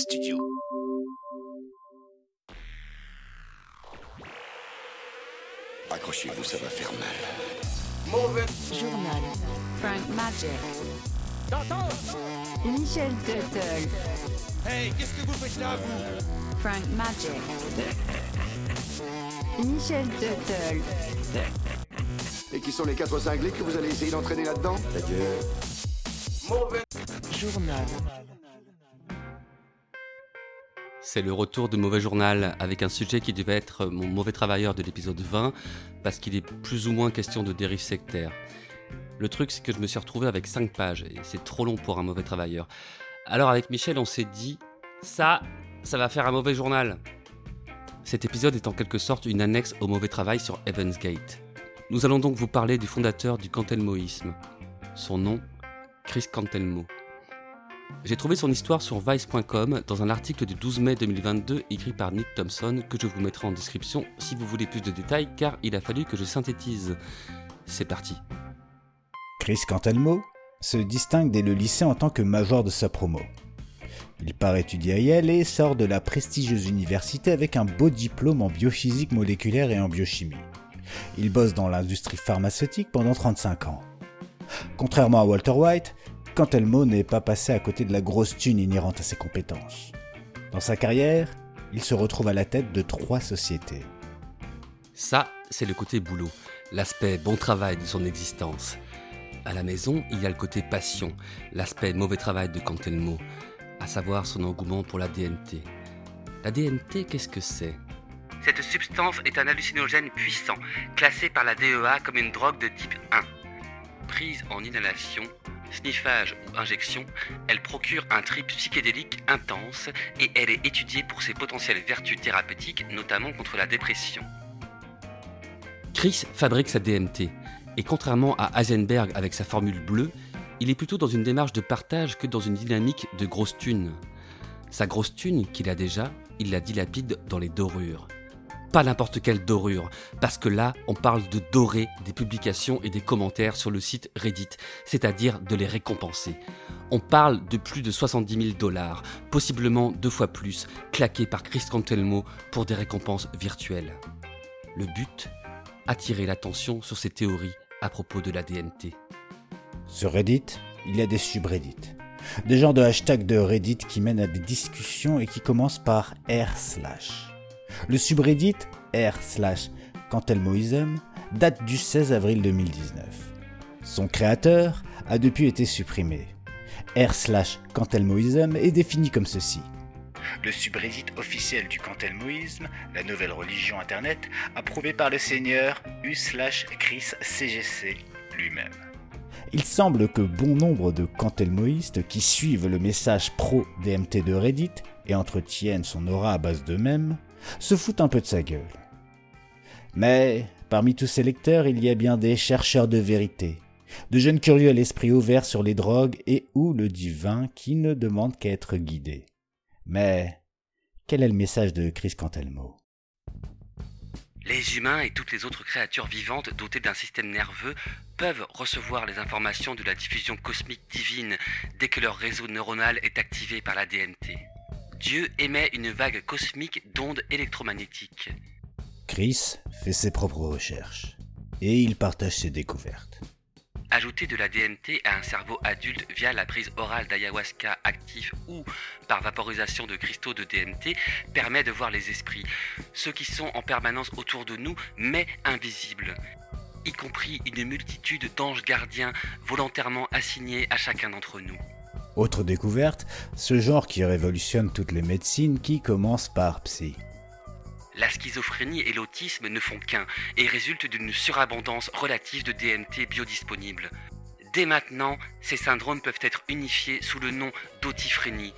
studio. Accrochez-vous, ça va faire mal. Mauvais Journal. Frank Magic. T'entends Michel Tuttle. Hey, qu'est-ce que vous faites là, vous? Frank Magic. Michel Tuttle. Et qui sont les quatre cinglés que vous allez essayer d'entraîner là-dedans? Adieu. Mauvais Journal. C'est le retour de Mauvais Journal avec un sujet qui devait être mon mauvais travailleur de l'épisode 20 parce qu'il est plus ou moins question de dérive sectaire. Le truc c'est que je me suis retrouvé avec 5 pages et c'est trop long pour un mauvais travailleur. Alors avec Michel on s'est dit ça, ça va faire un mauvais journal. Cet épisode est en quelque sorte une annexe au mauvais travail sur Evans Gate. Nous allons donc vous parler du fondateur du cantelmoïsme. Son nom, Chris Cantelmo. J'ai trouvé son histoire sur vice.com dans un article du 12 mai 2022 écrit par Nick Thompson que je vous mettrai en description si vous voulez plus de détails car il a fallu que je synthétise. C'est parti. Chris Cantelmo se distingue dès le lycée en tant que major de sa promo. Il part étudier à Yale et sort de la prestigieuse université avec un beau diplôme en biophysique moléculaire et en biochimie. Il bosse dans l'industrie pharmaceutique pendant 35 ans. Contrairement à Walter White, Cantelmo n'est pas passé à côté de la grosse thune inhérente à ses compétences. Dans sa carrière, il se retrouve à la tête de trois sociétés. Ça, c'est le côté boulot, l'aspect bon travail de son existence. À la maison, il y a le côté passion, l'aspect mauvais travail de Cantelmo, à savoir son engouement pour la DMT. La DMT, qu'est-ce que c'est? Cette substance est un hallucinogène puissant, classé par la DEA comme une drogue de type 1. Prise en inhalation, sniffage ou injection, elle procure un trip psychédélique intense et elle est étudiée pour ses potentielles vertus thérapeutiques, notamment contre la dépression. Chris fabrique sa DMT, et contrairement à Heisenberg avec sa formule bleue, il est plutôt dans une démarche de partage que dans une dynamique de grosse thune. Sa grosse thune qu'il a déjà, il la dilapide dans les dorures. Pas n'importe quelle dorure, parce que là, on parle de dorer des publications et des commentaires sur le site Reddit, c'est-à-dire de les récompenser. On parle de plus de 70 000 dollars, possiblement deux fois plus, claqués par Chris Cantelmo pour des récompenses virtuelles. Le but? Attirer l'attention sur ses théories à propos de la DMT. Sur Reddit, il y a des subreddits. Des genres de hashtags de Reddit qui mènent à des discussions et qui commencent par r slash. Le subreddit r slash Cantelmoism date du 16 avril 2019. Son créateur a depuis été supprimé. r slash Cantelmoism est défini comme ceci. Le subreddit officiel du cantelmoïsme, la nouvelle religion internet, approuvée par le seigneur U slash Chris CGC lui-même. Il semble que bon nombre de cantelmoïstes qui suivent le message pro-DMT de Reddit et entretiennent son aura à base d'eux-mêmes se foutent un peu de sa gueule. Mais parmi tous ces lecteurs, il y a bien des chercheurs de vérité, de jeunes curieux à l'esprit ouvert sur les drogues et ou le divin qui ne demandent qu'à être guidés. Mais quel est le message de Chris Cantelmo? Les humains et toutes les autres créatures vivantes dotées d'un système nerveux peuvent recevoir les informations de la diffusion cosmique divine dès que leur réseau neuronal est activé par la DMT. Dieu émet une vague cosmique d'ondes électromagnétiques. Chris fait ses propres recherches et il partage ses découvertes. Ajouter de la DMT à un cerveau adulte via la prise orale d'ayahuasca actif ou par vaporisation de cristaux de DMT permet de voir les esprits, ceux qui sont en permanence autour de nous mais invisibles, y compris une multitude d'anges gardiens volontairement assignés à chacun d'entre nous. Autre découverte, ce genre qui révolutionne toutes les médecines qui commence par psy. La schizophrénie et l'autisme ne font qu'un et résultent d'une surabondance relative de DMT biodisponible. Dès maintenant, ces syndromes peuvent être unifiés sous le nom d'autiphrénie.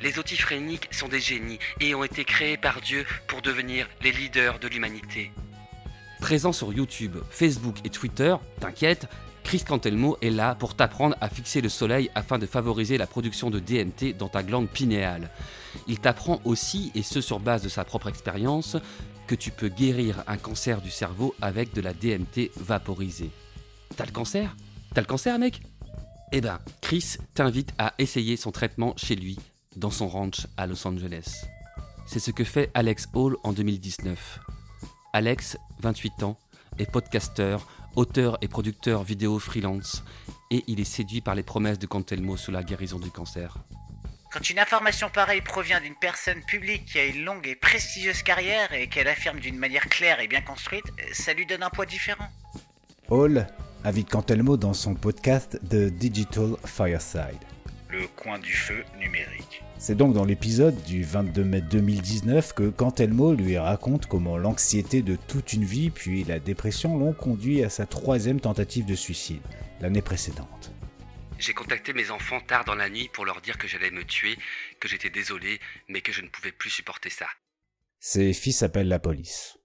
Les autifréniques sont des génies et ont été créés par Dieu pour devenir les leaders de l'humanité. Présent sur YouTube, Facebook et Twitter, t'inquiète, Chris Cantelmo est là pour t'apprendre à fixer le soleil afin de favoriser la production de DMT dans ta glande pinéale. Il t'apprend aussi, et ce sur base de sa propre expérience, que tu peux guérir un cancer du cerveau avec de la DMT vaporisée. T'as le cancer? T'as le cancer, mec? Eh ben, Chris t'invite à essayer son traitement chez lui, dans son ranch à Los Angeles. C'est ce que fait Alex Hall en 2019. Alex, 28 ans, est podcasteur, auteur et producteur vidéo freelance, et il est séduit par les promesses de Cantelmo sur la guérison du cancer. Quand une information pareille provient d'une personne publique qui a une longue et prestigieuse carrière et qu'elle affirme d'une manière claire et bien construite, ça lui donne un poids différent. Hall invite Cantelmo dans son podcast The Digital Fireside. Le coin du feu numérique. C'est donc dans l'épisode du 22 mai 2019 que Cantelmo lui raconte comment l'anxiété de toute une vie puis la dépression l'ont conduit à sa troisième tentative de suicide, l'année précédente. J'ai contacté mes enfants tard dans la nuit pour leur dire que j'allais me tuer, que j'étais désolé, mais que je ne pouvais plus supporter ça. Ses fils appellent la police.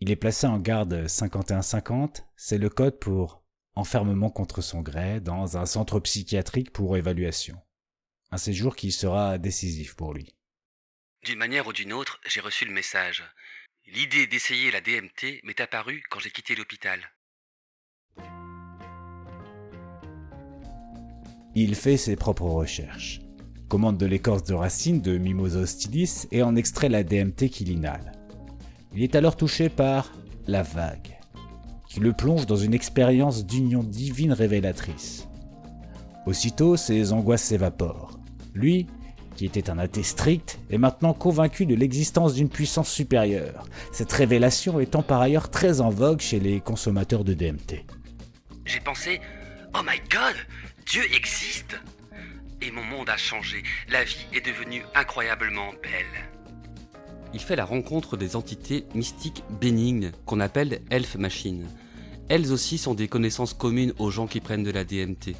Il est placé en garde 51-50, c'est le code pour enfermement contre son gré dans un centre psychiatrique pour évaluation. Un séjour qui sera décisif pour lui. D'une manière ou d'une autre, j'ai reçu le message. L'idée d'essayer la DMT m'est apparue quand j'ai quitté l'hôpital. Il fait ses propres recherches, commande de l'écorce de racine de Mimosa hostilis et en extrait la DMT qu'il inhale. Il est alors touché par la vague, qui le plonge dans une expérience d'union divine révélatrice. Aussitôt, ses angoisses s'évaporent. Lui, qui était un athée strict, est maintenant convaincu de l'existence d'une puissance supérieure, cette révélation étant par ailleurs très en vogue chez les consommateurs de DMT. J'ai pensé, oh my god, Dieu existe Et mon monde a changé, la vie est devenue incroyablement belle. Il fait la rencontre des entités mystiques bénignes qu'on appelle elf machines. Elles aussi sont des connaissances communes aux gens qui prennent de la DMT.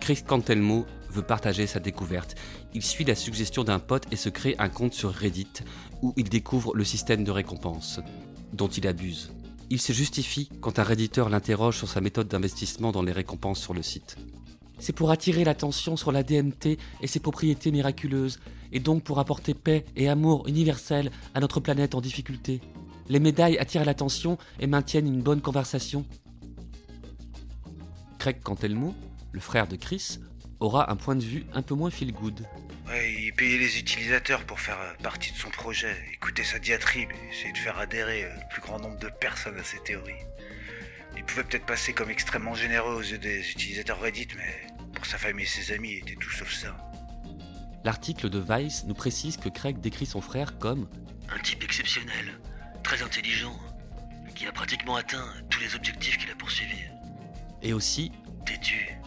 Chris Cantelmo veut partager sa découverte. Il suit la suggestion d'un pote et se crée un compte sur Reddit où il découvre le système de récompense dont il abuse. Il se justifie quand un redditeur l'interroge sur sa méthode d'investissement dans les récompenses sur le site. C'est pour attirer l'attention sur la DMT et ses propriétés miraculeuses, et donc pour apporter paix et amour universel à notre planète en difficulté. Les médailles attirent l'attention et maintiennent une bonne conversation. Craig Cantelmo, le frère de Chris, aura un point de vue un peu moins feel good. Ouais, il payait les utilisateurs pour faire euh, partie de son projet, écouter sa diatribe, essayer de faire adhérer euh, le plus grand nombre de personnes à ses théories. Il pouvait peut-être passer comme extrêmement généreux aux yeux des utilisateurs Reddit, mais pour sa famille et ses amis, il était tout sauf ça. L'article de Vice nous précise que Craig décrit son frère comme un type exceptionnel, très intelligent, qui a pratiquement atteint tous les objectifs qu'il a poursuivis. Et aussi têtu,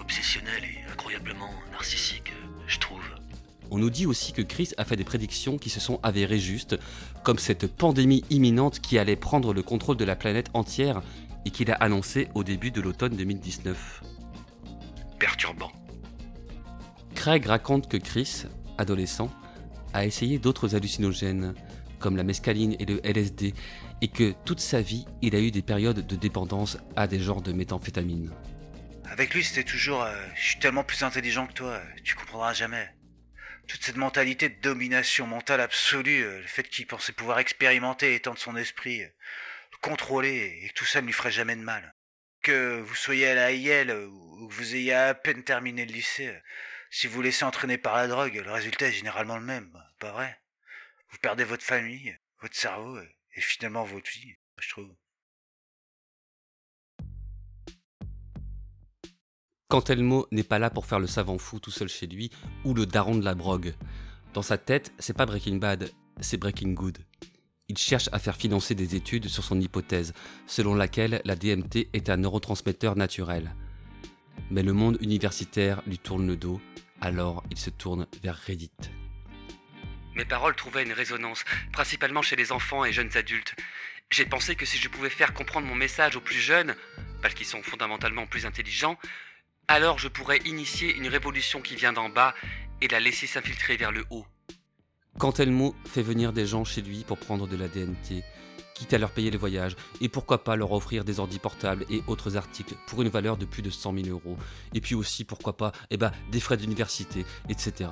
obsessionnel et incroyablement narcissique, je trouve. On nous dit aussi que Chris a fait des prédictions qui se sont avérées justes, comme cette pandémie imminente qui allait prendre le contrôle de la planète entière et qu'il a annoncé au début de l'automne 2019. Perturbant. Craig raconte que Chris, adolescent, a essayé d'autres hallucinogènes, comme la mescaline et le LSD, et que toute sa vie, il a eu des périodes de dépendance à des genres de méthamphétamine. Avec lui, c'était toujours euh, Je suis tellement plus intelligent que toi, tu comprendras jamais. Toute cette mentalité de domination mentale absolue, euh, le fait qu'il pensait pouvoir expérimenter étendre son esprit, euh, le contrôler, et que tout ça ne lui ferait jamais de mal. Que vous soyez à la IL ou que vous ayez à peine terminé le lycée, si vous laissez entraîner par la drogue, le résultat est généralement le même, pas vrai? Vous perdez votre famille, votre cerveau et finalement votre vie, je trouve. Cantelmo n'est pas là pour faire le savant fou tout seul chez lui ou le daron de la brogue. Dans sa tête, c'est pas Breaking Bad, c'est Breaking Good. Il cherche à faire financer des études sur son hypothèse, selon laquelle la DMT est un neurotransmetteur naturel. Mais le monde universitaire lui tourne le dos, alors il se tourne vers Reddit. Mes paroles trouvaient une résonance, principalement chez les enfants et jeunes adultes. J'ai pensé que si je pouvais faire comprendre mon message aux plus jeunes, parce qu'ils sont fondamentalement plus intelligents, alors je pourrais initier une révolution qui vient d'en bas et la laisser s'infiltrer vers le haut. Cantelmo fait venir des gens chez lui pour prendre de la DMT, quitte à leur payer les voyages, et pourquoi pas leur offrir des ordi portables et autres articles pour une valeur de plus de 100 000 euros, et puis aussi pourquoi pas eh ben, des frais d'université, etc.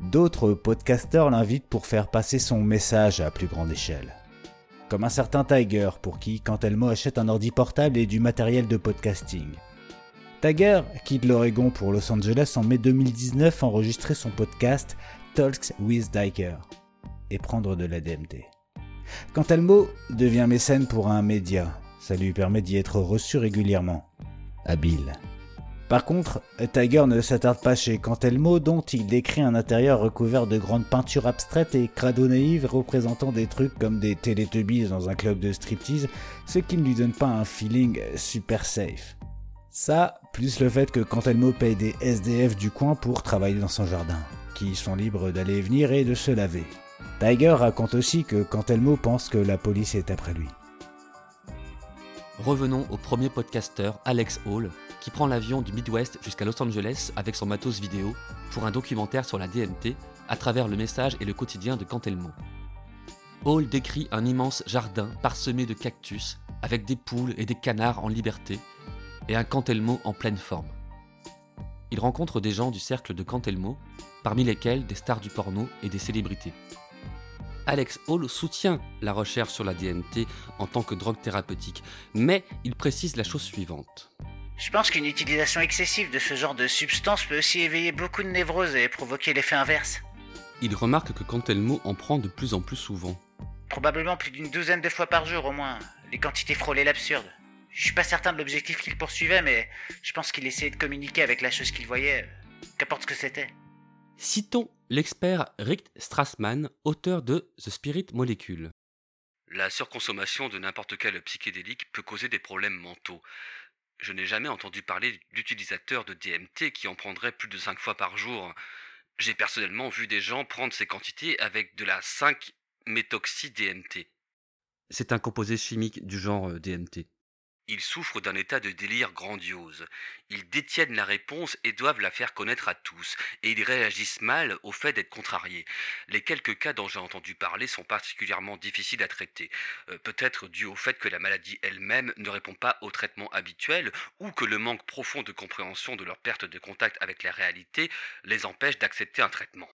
D'autres podcasteurs l'invitent pour faire passer son message à plus grande échelle. Comme un certain Tiger pour qui Cantelmo achète un ordi portable et du matériel de podcasting Tiger quitte l'Oregon pour Los Angeles en mai 2019 enregistrer son podcast Talks with Tiger et prendre de la DMT. Cantelmo devient mécène pour un média. Ça lui permet d'y être reçu régulièrement. Habile. Par contre, Tiger ne s'attarde pas chez Cantelmo, dont il décrit un intérieur recouvert de grandes peintures abstraites et crado naïves représentant des trucs comme des Teletubbies dans un club de striptease, ce qui ne lui donne pas un feeling super safe. Ça, plus le fait que Cantelmo paye des SDF du coin pour travailler dans son jardin, qui sont libres d'aller et venir et de se laver. Tiger raconte aussi que Cantelmo pense que la police est après lui. Revenons au premier podcasteur, Alex Hall, qui prend l'avion du Midwest jusqu'à Los Angeles avec son matos vidéo pour un documentaire sur la DMT à travers le message et le quotidien de Cantelmo. Hall décrit un immense jardin parsemé de cactus avec des poules et des canards en liberté et un Cantelmo en pleine forme. Il rencontre des gens du cercle de Cantelmo, parmi lesquels des stars du porno et des célébrités. Alex Hall soutient la recherche sur la DMT en tant que drogue thérapeutique, mais il précise la chose suivante. Je pense qu'une utilisation excessive de ce genre de substance peut aussi éveiller beaucoup de névroses et provoquer l'effet inverse. Il remarque que Cantelmo en prend de plus en plus souvent. Probablement plus d'une douzaine de fois par jour au moins. Les quantités frôlaient l'absurde. Je suis pas certain de l'objectif qu'il poursuivait, mais je pense qu'il essayait de communiquer avec la chose qu'il voyait, qu'importe ce que c'était. Citons l'expert Rick Strassman, auteur de The Spirit Molecule. La surconsommation de n'importe quel psychédélique peut causer des problèmes mentaux. Je n'ai jamais entendu parler d'utilisateurs de DMT qui en prendraient plus de 5 fois par jour. J'ai personnellement vu des gens prendre ces quantités avec de la 5-méthoxy-DMT. C'est un composé chimique du genre euh, DMT. Ils souffrent d'un état de délire grandiose. Ils détiennent la réponse et doivent la faire connaître à tous, et ils réagissent mal au fait d'être contrariés. Les quelques cas dont j'ai entendu parler sont particulièrement difficiles à traiter, euh, peut-être dû au fait que la maladie elle-même ne répond pas au traitement habituel, ou que le manque profond de compréhension de leur perte de contact avec la réalité les empêche d'accepter un traitement.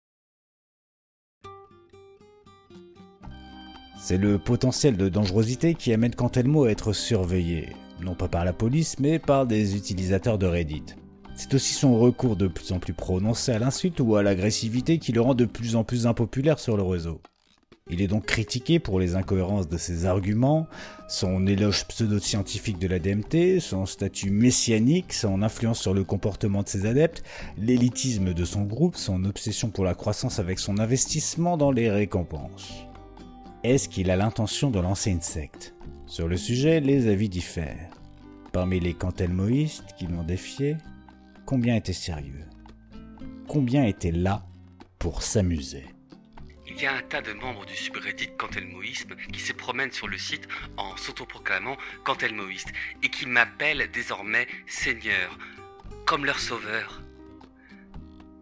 C'est le potentiel de dangerosité qui amène Cantelmo à être surveillé, non pas par la police, mais par des utilisateurs de Reddit. C'est aussi son recours de plus en plus prononcé à l'insulte ou à l'agressivité qui le rend de plus en plus impopulaire sur le réseau. Il est donc critiqué pour les incohérences de ses arguments, son éloge pseudo-scientifique de la DMT, son statut messianique, son influence sur le comportement de ses adeptes, l'élitisme de son groupe, son obsession pour la croissance avec son investissement dans les récompenses. Est-ce qu'il a l'intention de lancer une secte? Sur le sujet, les avis diffèrent. Parmi les cantelmoïstes qui l'ont défié, combien étaient sérieux? Combien étaient là pour s'amuser? Il y a un tas de membres du subreddit Cantelmoïsme qui se promènent sur le site en s'autoproclamant Cantelmoïste et qui m'appellent désormais Seigneur, comme leur sauveur.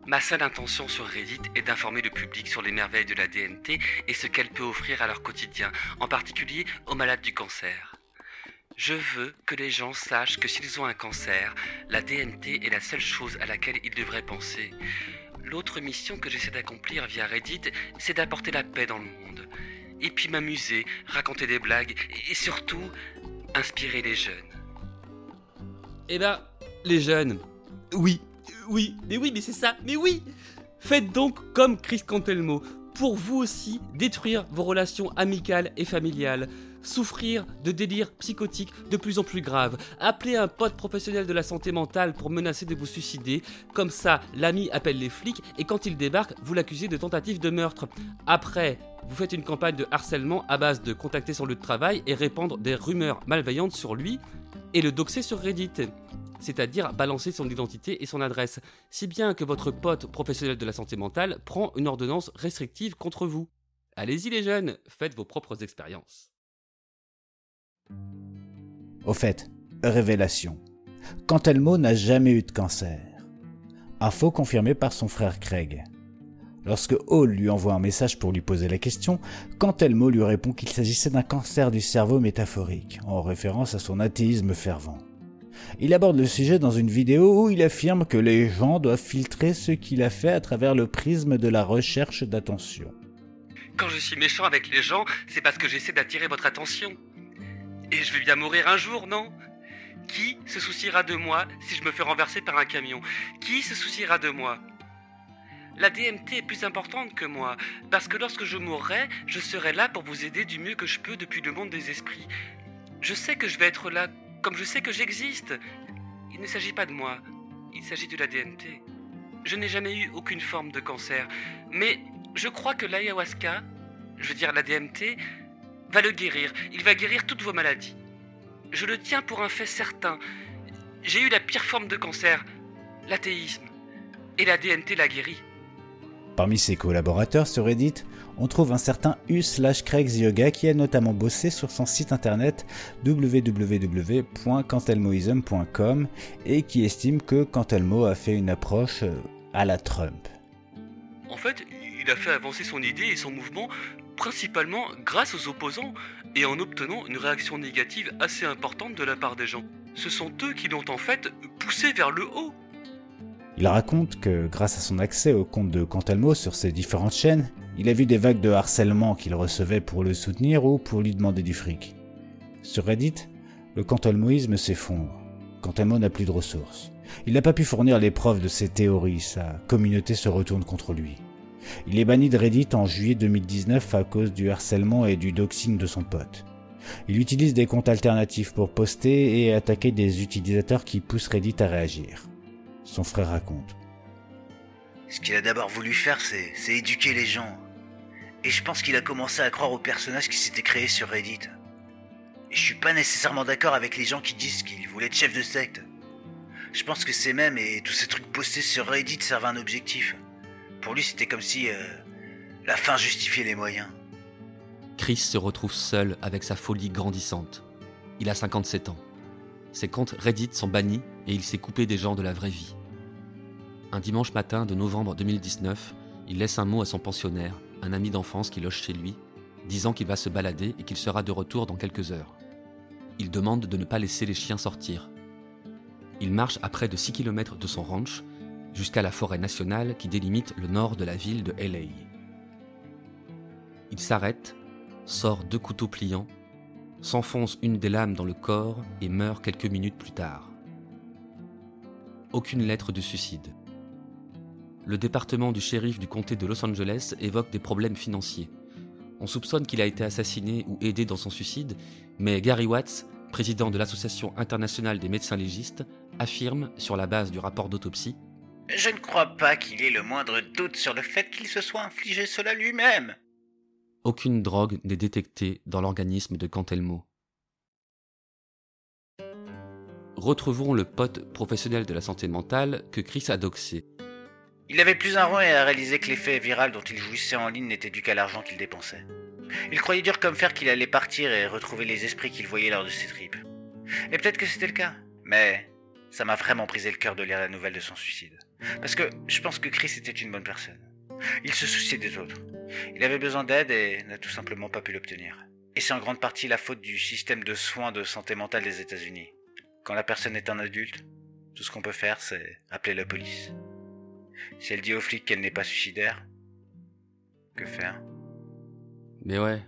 Ma seule intention sur Reddit est d'informer le public sur les merveilles de la DMT et ce qu'elle peut offrir à leur quotidien, en particulier aux malades du cancer. Je veux que les gens sachent que s'ils ont un cancer, la DMT est la seule chose à laquelle ils devraient penser. L'autre mission que j'essaie d'accomplir via Reddit, c'est d'apporter la paix dans le monde. Et puis m'amuser, raconter des blagues et surtout inspirer les jeunes. Eh ben, les jeunes, oui, oui, mais oui, mais c'est ça, mais oui. Faites donc comme Chris Cantelmo, pour vous aussi détruire vos relations amicales et familiales, souffrir de délires psychotiques de plus en plus graves, appeler un pote professionnel de la santé mentale pour menacer de vous suicider, comme ça l'ami appelle les flics et quand il débarque, vous l'accusez de tentative de meurtre. Après, vous faites une campagne de harcèlement à base de contacter son lieu de travail et répandre des rumeurs malveillantes sur lui et le doxer sur Reddit c'est-à-dire balancer son identité et son adresse, si bien que votre pote professionnel de la santé mentale prend une ordonnance restrictive contre vous. Allez-y les jeunes, faites vos propres expériences. Au fait, révélation. Cantelmo n'a jamais eu de cancer. Info confirmée par son frère Craig. Lorsque Hall lui envoie un message pour lui poser la question, Cantelmo lui répond qu'il s'agissait d'un cancer du cerveau métaphorique, en référence à son athéisme fervent. Il aborde le sujet dans une vidéo où il affirme que les gens doivent filtrer ce qu'il a fait à travers le prisme de la recherche d'attention. Quand je suis méchant avec les gens, c'est parce que j'essaie d'attirer votre attention. Et je vais bien mourir un jour, non? Qui se souciera de moi si je me fais renverser par un camion? Qui se souciera de moi? La DMT est plus importante que moi, parce que lorsque je mourrai, je serai là pour vous aider du mieux que je peux depuis le monde des esprits. Je sais que je vais être là, comme je sais que j'existe. Il ne s'agit pas de moi, il s'agit de la DMT. Je n'ai jamais eu aucune forme de cancer, mais je crois que l'ayahuasca, je veux dire la DMT, va le guérir. Il va guérir toutes vos maladies. Je le tiens pour un fait certain. J'ai eu la pire forme de cancer, l'athéisme, et la DMT l'a guéri. Parmi ses collaborateurs sur Reddit, on trouve un certain U slash Yoga qui a notamment bossé sur son site internet www.cantelmoism.com et qui estime que Cantelmo a fait une approche euh, à la Trump. En fait, il a fait avancer son idée et son mouvement principalement grâce aux opposants et en obtenant une réaction négative assez importante de la part des gens. Ce sont eux qui l'ont en fait poussé vers le haut. Il raconte que grâce à son accès au compte de Cantelmo sur ses différentes chaînes, il a vu des vagues de harcèlement qu'il recevait pour le soutenir ou pour lui demander du fric. Sur Reddit, le cantelmoïsme s'effondre. Cantelmo n'a plus de ressources. Il n'a pas pu fournir les preuves de ses théories, sa communauté se retourne contre lui. Il est banni de Reddit en juillet 2019 à cause du harcèlement et du doxing de son pote. Il utilise des comptes alternatifs pour poster et attaquer des utilisateurs qui poussent Reddit à réagir son frère raconte. Ce qu'il a d'abord voulu faire, c'est, éduquer les gens. Et je pense qu'il a commencé à croire au personnage qui s'était créé sur Reddit. Et je suis pas nécessairement d'accord avec les gens qui disent qu'il voulait être chef de secte. Je pense que ces mêmes et tous ces trucs postés sur Reddit servent un objectif. Pour lui, c'était comme si euh, la fin justifiait les moyens. Chris se retrouve seul avec sa folie grandissante. Il a 57 ans. Ses comptes Reddit sont bannis et il s'est coupé des gens de la vraie vie. Un dimanche matin de novembre 2019, il laisse un mot à son pensionnaire, un ami d'enfance qui loge chez lui, disant qu'il va se balader et qu'il sera de retour dans quelques heures. Il demande de ne pas laisser les chiens sortir. Il marche à près de 6 km de son ranch jusqu'à la forêt nationale qui délimite le nord de la ville de LA. Il s'arrête, sort deux couteaux pliants, s'enfonce une des lames dans le corps et meurt quelques minutes plus tard. Aucune lettre de suicide le département du shérif du comté de Los Angeles évoque des problèmes financiers. On soupçonne qu'il a été assassiné ou aidé dans son suicide, mais Gary Watts, président de l'Association internationale des médecins légistes, affirme, sur la base du rapport d'autopsie, Je ne crois pas qu'il ait le moindre doute sur le fait qu'il se soit infligé cela lui-même. Aucune drogue n'est détectée dans l'organisme de Cantelmo. Retrouvons le pote professionnel de la santé mentale que Chris a doxé. Il avait plus un rond et a réalisé que l'effet viral dont il jouissait en ligne n'était dû qu'à l'argent qu'il dépensait. Il croyait dur comme fer qu'il allait partir et retrouver les esprits qu'il voyait lors de ses tripes. Et peut-être que c'était le cas, mais ça m'a vraiment brisé le cœur de lire la nouvelle de son suicide. Parce que je pense que Chris était une bonne personne. Il se souciait des autres. Il avait besoin d'aide et n'a tout simplement pas pu l'obtenir. Et c'est en grande partie la faute du système de soins de santé mentale des États-Unis. Quand la personne est un adulte, tout ce qu'on peut faire, c'est appeler la police. Si elle dit aux flics qu'elle n'est pas suicidaire, que faire? Mais ouais.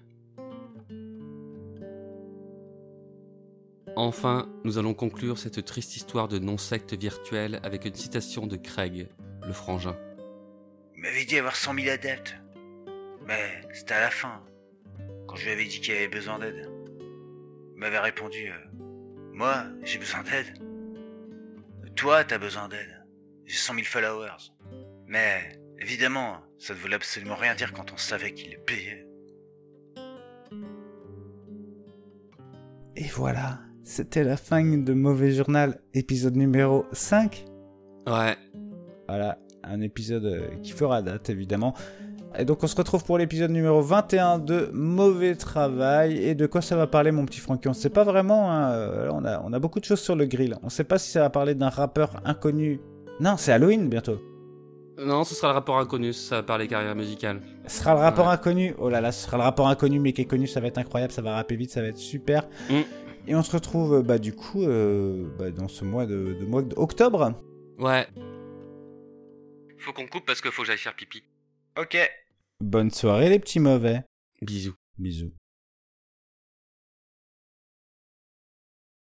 Enfin, nous allons conclure cette triste histoire de non-secte virtuelle avec une citation de Craig, le frangin. Il m'avait dit avoir 100 000 adeptes. Mais c'était à la fin, quand je lui avais dit qu'il avait besoin d'aide. Il m'avait répondu euh, Moi, j'ai besoin d'aide. Toi, t'as besoin d'aide. J'ai 100 000 followers. Mais, évidemment, ça ne voulait absolument rien dire quand on savait qu'il payait. Et voilà, c'était la fin de Mauvais Journal, épisode numéro 5. Ouais. Voilà, un épisode euh, qui fera date, évidemment. Et donc on se retrouve pour l'épisode numéro 21 de Mauvais Travail. Et de quoi ça va parler mon petit Francky? On ne sait pas vraiment. Hein. Euh, on, a, on a beaucoup de choses sur le grill. On ne sait pas si ça va parler d'un rappeur inconnu. Non, c'est Halloween bientôt. Non, ce sera le rapport inconnu, ça va parler carrière musicale. Ce sera le rapport inconnu. Oh là là, ce sera le rapport inconnu, mais qui est connu, ça va être incroyable, ça va rapper vite, ça va être super. Mm. Et on se retrouve, bah, du coup, euh, bah, dans ce mois de, de mois d'octobre. Ouais. Faut qu'on coupe parce qu'il faut que j'aille faire pipi. Ok. Bonne soirée, les petits mauvais. Bisous. Bisous.